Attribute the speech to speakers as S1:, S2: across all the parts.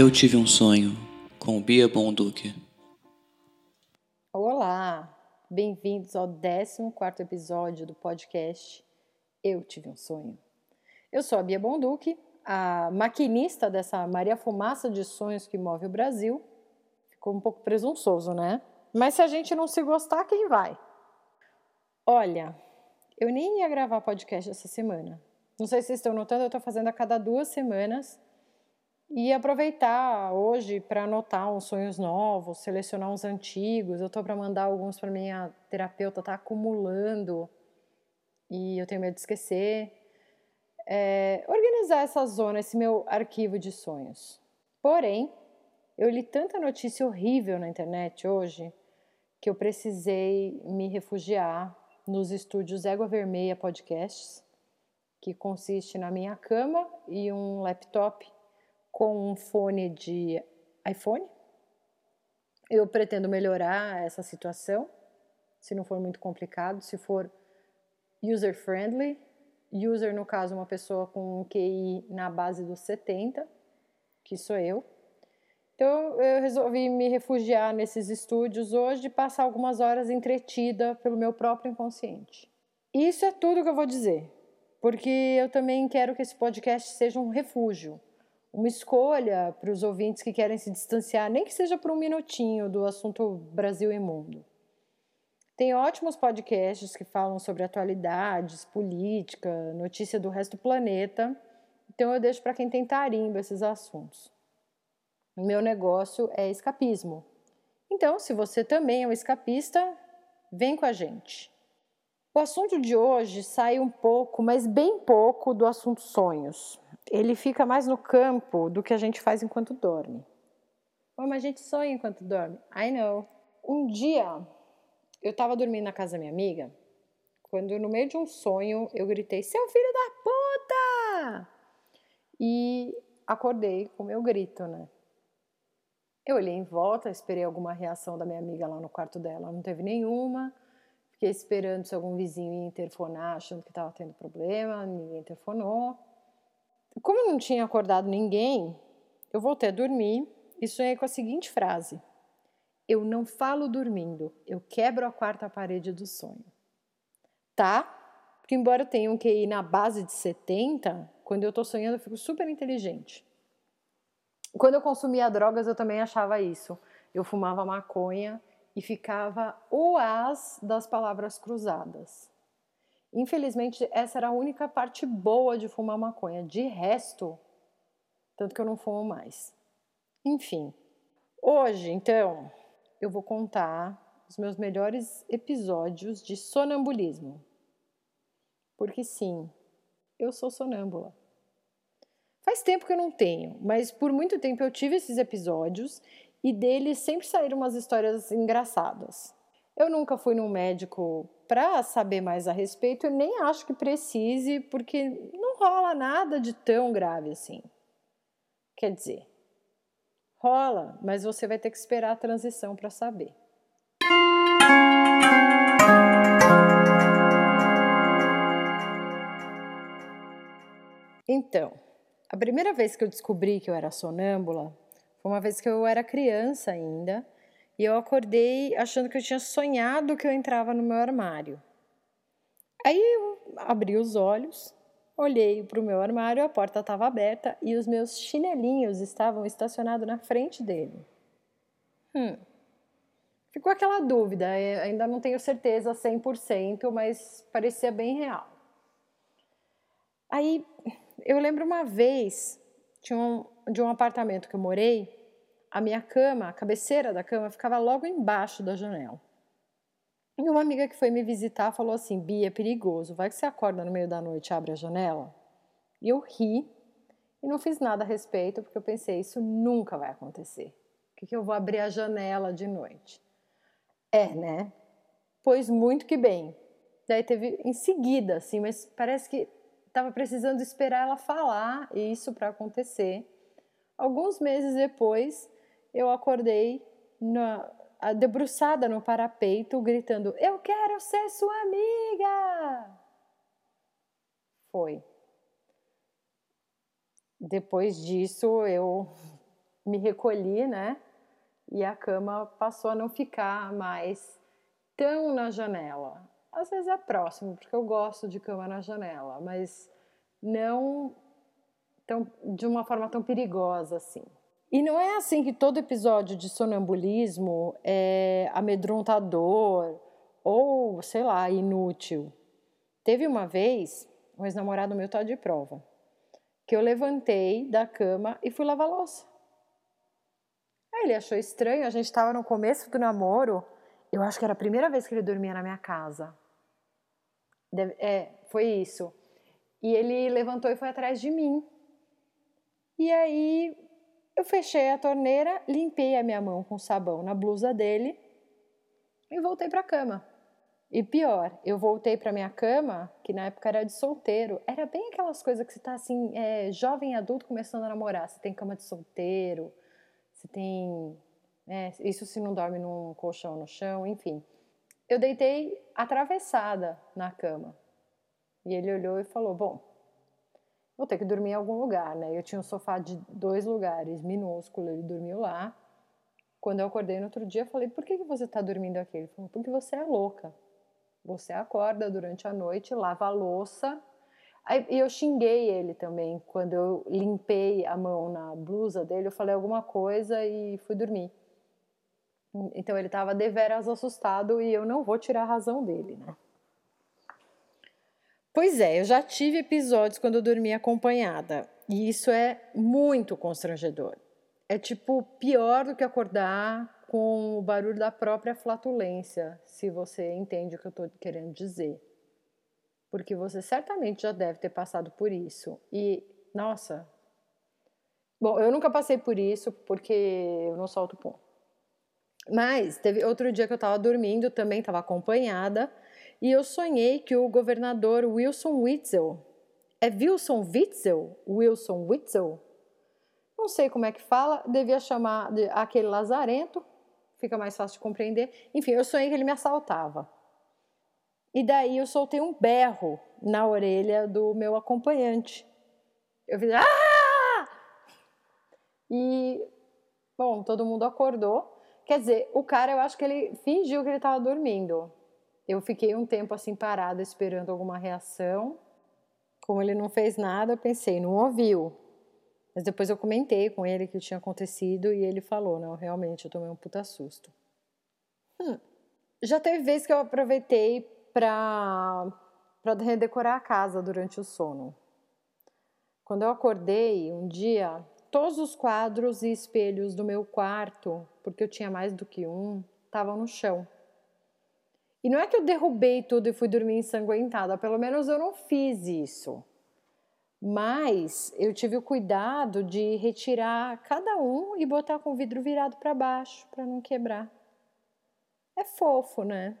S1: Eu tive um sonho com Bia Bonduque.
S2: Olá, bem-vindos ao 14 episódio do podcast Eu Tive um Sonho. Eu sou a Bia Bonduque, a maquinista dessa Maria Fumaça de sonhos que move o Brasil. Ficou um pouco presunçoso, né? Mas se a gente não se gostar, quem vai? Olha, eu nem ia gravar podcast essa semana. Não sei se vocês estão notando, eu estou fazendo a cada duas semanas e aproveitar hoje para anotar uns sonhos novos, selecionar uns antigos. Eu estou para mandar alguns para minha terapeuta, tá acumulando e eu tenho medo de esquecer. É, organizar essa zona, esse meu arquivo de sonhos. Porém, eu li tanta notícia horrível na internet hoje que eu precisei me refugiar nos estúdios Égua Vermelha Podcasts, que consiste na minha cama e um laptop com um fone de iPhone. Eu pretendo melhorar essa situação, se não for muito complicado, se for user friendly. User, no caso, uma pessoa com um QI na base dos 70, que sou eu. Então, eu resolvi me refugiar nesses estúdios hoje e passar algumas horas entretida pelo meu próprio inconsciente. Isso é tudo que eu vou dizer, porque eu também quero que esse podcast seja um refúgio, uma escolha para os ouvintes que querem se distanciar, nem que seja por um minutinho, do assunto Brasil e mundo. Tem ótimos podcasts que falam sobre atualidades, política, notícia do resto do planeta, então eu deixo para quem tem tarimbo esses assuntos. O meu negócio é escapismo. Então, se você também é um escapista, vem com a gente. O assunto de hoje sai um pouco, mas bem pouco, do assunto sonhos ele fica mais no campo do que a gente faz enquanto dorme. Oh, mas a gente sonha enquanto dorme. I know. Um dia, eu estava dormindo na casa da minha amiga, quando no meio de um sonho eu gritei: Seu filho da puta! E acordei com meu grito, né? Eu olhei em volta, esperei alguma reação da minha amiga lá no quarto dela, não teve nenhuma. Fiquei esperando se algum vizinho ia interfonar, achando que estava tendo problema, ninguém interfonou. Como não tinha acordado ninguém, eu voltei a dormir e sonhei com a seguinte frase: Eu não falo dormindo, eu quebro a quarta parede do sonho. Tá? Porque, embora eu tenha um QI na base de 70, quando eu tô sonhando eu fico super inteligente. Quando eu consumia drogas, eu também achava isso. Eu fumava maconha e ficava o as das palavras cruzadas. Infelizmente, essa era a única parte boa de fumar maconha. De resto, tanto que eu não fumo mais. Enfim, hoje, então, eu vou contar os meus melhores episódios de sonambulismo. Porque sim, eu sou sonâmbula. Faz tempo que eu não tenho, mas por muito tempo eu tive esses episódios e deles sempre saíram umas histórias engraçadas. Eu nunca fui num médico para saber mais a respeito, eu nem acho que precise, porque não rola nada de tão grave assim. Quer dizer, rola, mas você vai ter que esperar a transição para saber. Então, a primeira vez que eu descobri que eu era sonâmbula foi uma vez que eu era criança ainda e eu acordei achando que eu tinha sonhado que eu entrava no meu armário. Aí eu abri os olhos, olhei para o meu armário, a porta estava aberta e os meus chinelinhos estavam estacionados na frente dele. Hum. Ficou aquela dúvida, ainda não tenho certeza 100%, mas parecia bem real. Aí eu lembro uma vez de um, de um apartamento que eu morei, a minha cama, a cabeceira da cama, ficava logo embaixo da janela. E uma amiga que foi me visitar falou assim: Bia, é perigoso, vai que você acorda no meio da noite e abre a janela. E eu ri e não fiz nada a respeito, porque eu pensei: isso nunca vai acontecer. Por que, que eu vou abrir a janela de noite? É, né? Pois muito que bem. Daí teve em seguida, assim, mas parece que estava precisando esperar ela falar isso para acontecer. Alguns meses depois, eu acordei na, debruçada no parapeito, gritando: Eu quero ser sua amiga! Foi. Depois disso, eu me recolhi, né? E a cama passou a não ficar mais tão na janela. Às vezes é próximo, porque eu gosto de cama na janela, mas não tão, de uma forma tão perigosa assim. E não é assim que todo episódio de sonambulismo é amedrontador ou, sei lá, inútil. Teve uma vez, um ex-namorado meu tá de prova, que eu levantei da cama e fui lavar louça. Aí ele achou estranho, a gente estava no começo do namoro, eu acho que era a primeira vez que ele dormia na minha casa. Deve, é, foi isso. E ele levantou e foi atrás de mim. E aí eu fechei a torneira, limpei a minha mão com sabão na blusa dele e voltei para a cama. E pior, eu voltei para minha cama, que na época era de solteiro. Era bem aquelas coisas que você tá assim, é, jovem adulto começando a namorar. Você tem cama de solteiro, você tem. É, isso se não dorme num colchão no chão, enfim. Eu deitei atravessada na cama. E ele olhou e falou: Bom, vou ter que dormir em algum lugar, né? Eu tinha um sofá de dois lugares, minúsculo, ele dormiu lá. Quando eu acordei no outro dia, eu falei: Por que, que você está dormindo aqui? Ele falou: Porque você é louca. Você acorda durante a noite, lava a louça. Aí, e eu xinguei ele também. Quando eu limpei a mão na blusa dele, eu falei alguma coisa e fui dormir. Então ele estava deveras assustado e eu não vou tirar a razão dele, né? Pois é, eu já tive episódios quando eu dormi acompanhada e isso é muito constrangedor. É tipo pior do que acordar com o barulho da própria flatulência, se você entende o que eu estou querendo dizer. Porque você certamente já deve ter passado por isso. E, nossa. Bom, eu nunca passei por isso porque eu não solto pum. Mas teve outro dia que eu estava dormindo, também estava acompanhada, e eu sonhei que o governador Wilson Witzel. É Wilson Witzel? Wilson Witzel? Não sei como é que fala, devia chamar de aquele lazarento, fica mais fácil de compreender. Enfim, eu sonhei que ele me assaltava. E daí eu soltei um berro na orelha do meu acompanhante. Eu fiz ah! E bom, todo mundo acordou. Quer dizer, o cara, eu acho que ele fingiu que ele estava dormindo. Eu fiquei um tempo assim parada esperando alguma reação. Como ele não fez nada, eu pensei, não ouviu. Mas depois eu comentei com ele que tinha acontecido e ele falou: não, realmente eu tomei um puta susto. Hum. Já teve vezes que eu aproveitei para redecorar a casa durante o sono. Quando eu acordei um dia, todos os quadros e espelhos do meu quarto, porque eu tinha mais do que um, estavam no chão. E não é que eu derrubei tudo e fui dormir ensanguentada, pelo menos eu não fiz isso. Mas eu tive o cuidado de retirar cada um e botar com o vidro virado para baixo, para não quebrar. É fofo, né?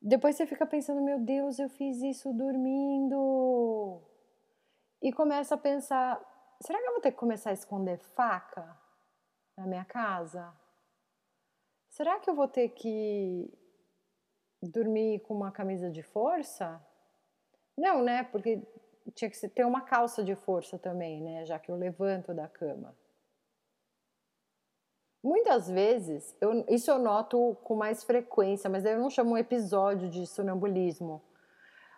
S2: Depois você fica pensando, meu Deus, eu fiz isso dormindo. E começa a pensar, será que eu vou ter que começar a esconder faca na minha casa? Será que eu vou ter que dormir com uma camisa de força? Não, né? Porque tinha que ter uma calça de força também, né? Já que eu levanto da cama. Muitas vezes, eu, isso eu noto com mais frequência, mas eu não chamo um episódio de sonambulismo.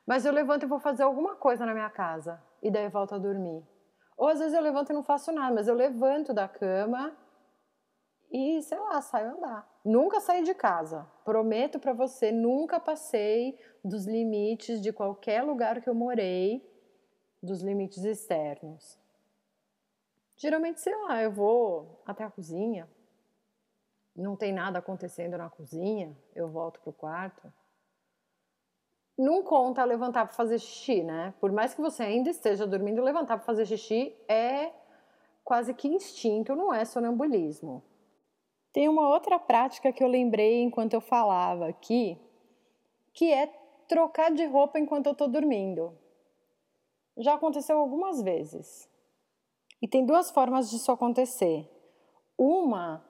S2: Mas eu levanto e vou fazer alguma coisa na minha casa e daí volto a dormir. Ou às vezes eu levanto e não faço nada, mas eu levanto da cama e, sei lá, saio andar. Nunca saí de casa. Prometo para você, nunca passei dos limites de qualquer lugar que eu morei dos limites externos. Geralmente, sei lá, eu vou até a cozinha, não tem nada acontecendo na cozinha, eu volto pro quarto. Não conta levantar para fazer xixi, né? Por mais que você ainda esteja dormindo, levantar para fazer xixi é quase que instinto, não é sonambulismo. Tem uma outra prática que eu lembrei enquanto eu falava aqui, que é trocar de roupa enquanto eu estou dormindo já aconteceu algumas vezes. E tem duas formas disso acontecer. Uma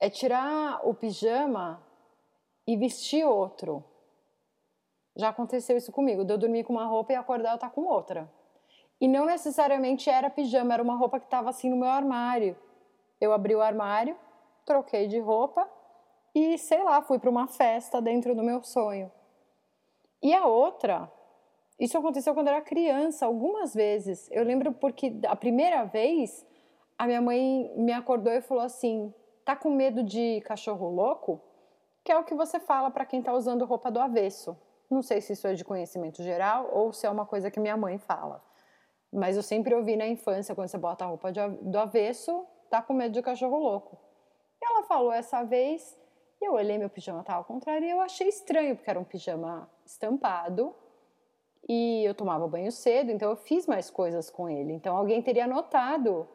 S2: é tirar o pijama e vestir outro. Já aconteceu isso comigo, de eu dormir com uma roupa e acordar eu tá com outra. E não necessariamente era pijama, era uma roupa que estava assim no meu armário. Eu abri o armário, troquei de roupa e, sei lá, fui para uma festa dentro do meu sonho. E a outra, isso aconteceu quando eu era criança, algumas vezes. Eu lembro porque a primeira vez a minha mãe me acordou e falou assim: "Tá com medo de cachorro louco?" Que é o que você fala para quem tá usando roupa do avesso. Não sei se isso é de conhecimento geral ou se é uma coisa que minha mãe fala. Mas eu sempre ouvi na infância, quando você bota a roupa do avesso, tá com medo de cachorro louco. Ela falou essa vez, e eu olhei meu pijama, tava ao contrário, e eu achei estranho, porque era um pijama estampado, e eu tomava banho cedo, então eu fiz mais coisas com ele. Então alguém teria notado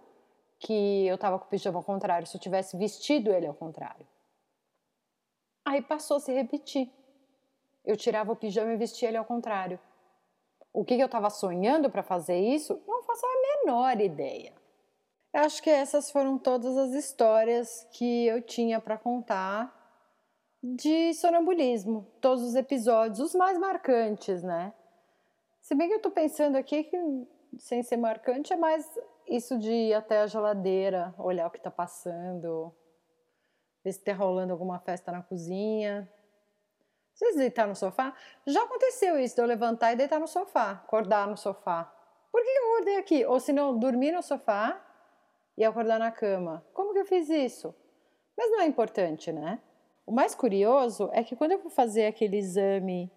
S2: que eu tava com o pijama ao contrário, se eu tivesse vestido ele ao contrário. Aí passou a se repetir. Eu tirava o pijama e vestia ele ao contrário. O que, que eu estava sonhando para fazer isso? Não faço a menor ideia. Eu acho que essas foram todas as histórias que eu tinha para contar de sonambulismo, todos os episódios, os mais marcantes, né? Se bem que eu tô pensando aqui que, sem ser marcante, é mais isso de ir até a geladeira, olhar o que tá passando, ver se tá rolando alguma festa na cozinha. Vocês deitar no sofá? Já aconteceu isso de eu levantar e deitar no sofá, acordar no sofá. Por que eu acordei aqui? Ou se não, dormir no sofá e acordar na cama. Como que eu fiz isso? Mas não é importante, né? O mais curioso é que quando eu fui fazer aquele exame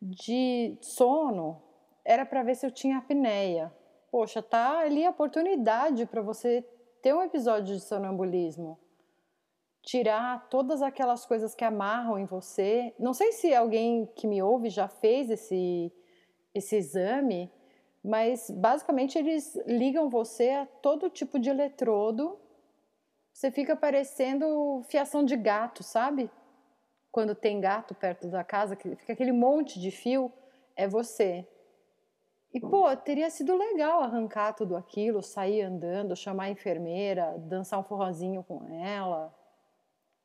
S2: de sono, era para ver se eu tinha apneia. Poxa, tá ali a oportunidade para você ter um episódio de sonambulismo tirar todas aquelas coisas que amarram em você. Não sei se alguém que me ouve já fez esse, esse exame, mas basicamente eles ligam você a todo tipo de eletrodo. Você fica parecendo fiação de gato, sabe? Quando tem gato perto da casa, que fica aquele monte de fio, é você. E, pô, teria sido legal arrancar tudo aquilo, sair andando, chamar a enfermeira, dançar um forrozinho com ela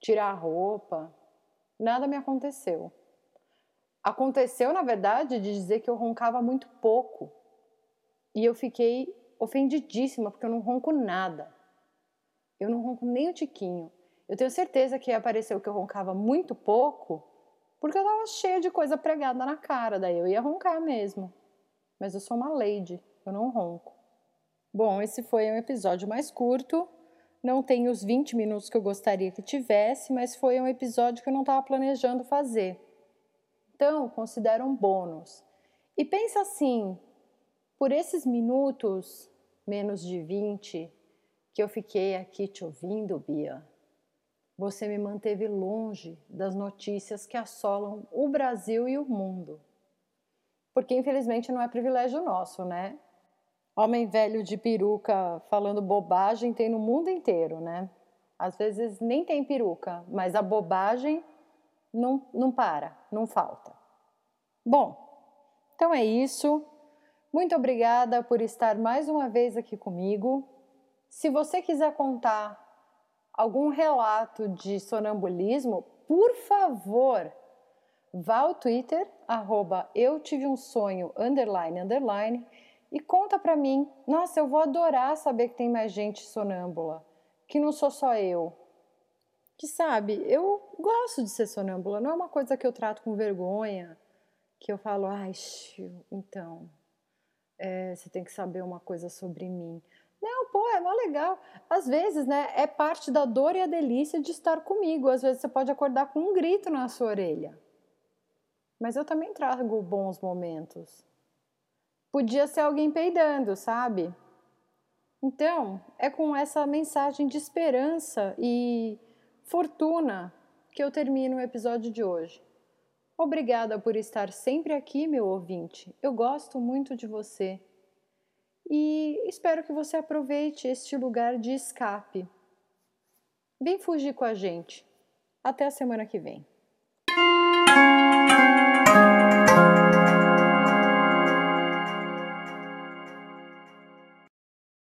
S2: tirar a roupa. Nada me aconteceu. Aconteceu, na verdade, de dizer que eu roncava muito pouco. E eu fiquei ofendidíssima, porque eu não ronco nada. Eu não ronco nem o tiquinho. Eu tenho certeza que apareceu que eu roncava muito pouco, porque eu tava cheia de coisa pregada na cara, daí eu ia roncar mesmo. Mas eu sou uma lady, eu não ronco. Bom, esse foi um episódio mais curto, não tem os 20 minutos que eu gostaria que tivesse, mas foi um episódio que eu não estava planejando fazer. Então, considero um bônus. E pensa assim: por esses minutos, menos de 20, que eu fiquei aqui te ouvindo, Bia, você me manteve longe das notícias que assolam o Brasil e o mundo. Porque infelizmente não é privilégio nosso, né? Homem velho de peruca falando bobagem tem no mundo inteiro, né? Às vezes nem tem peruca, mas a bobagem não, não para, não falta. Bom, então é isso. Muito obrigada por estar mais uma vez aqui comigo. Se você quiser contar algum relato de sonambulismo, por favor, vá ao Twitter, arroba eu tive um sonho, underline, underline, e conta para mim. Nossa, eu vou adorar saber que tem mais gente sonâmbula, que não sou só eu. Que sabe, eu gosto de ser sonâmbula, não é uma coisa que eu trato com vergonha, que eu falo, ai, então, é, você tem que saber uma coisa sobre mim. Não, pô, é mó legal. Às vezes, né, é parte da dor e a delícia de estar comigo. Às vezes você pode acordar com um grito na sua orelha. Mas eu também trago bons momentos podia ser alguém peidando, sabe? Então, é com essa mensagem de esperança e fortuna que eu termino o episódio de hoje. Obrigada por estar sempre aqui, meu ouvinte. Eu gosto muito de você e espero que você aproveite este lugar de escape. Vem fugir com a gente. Até a semana que vem.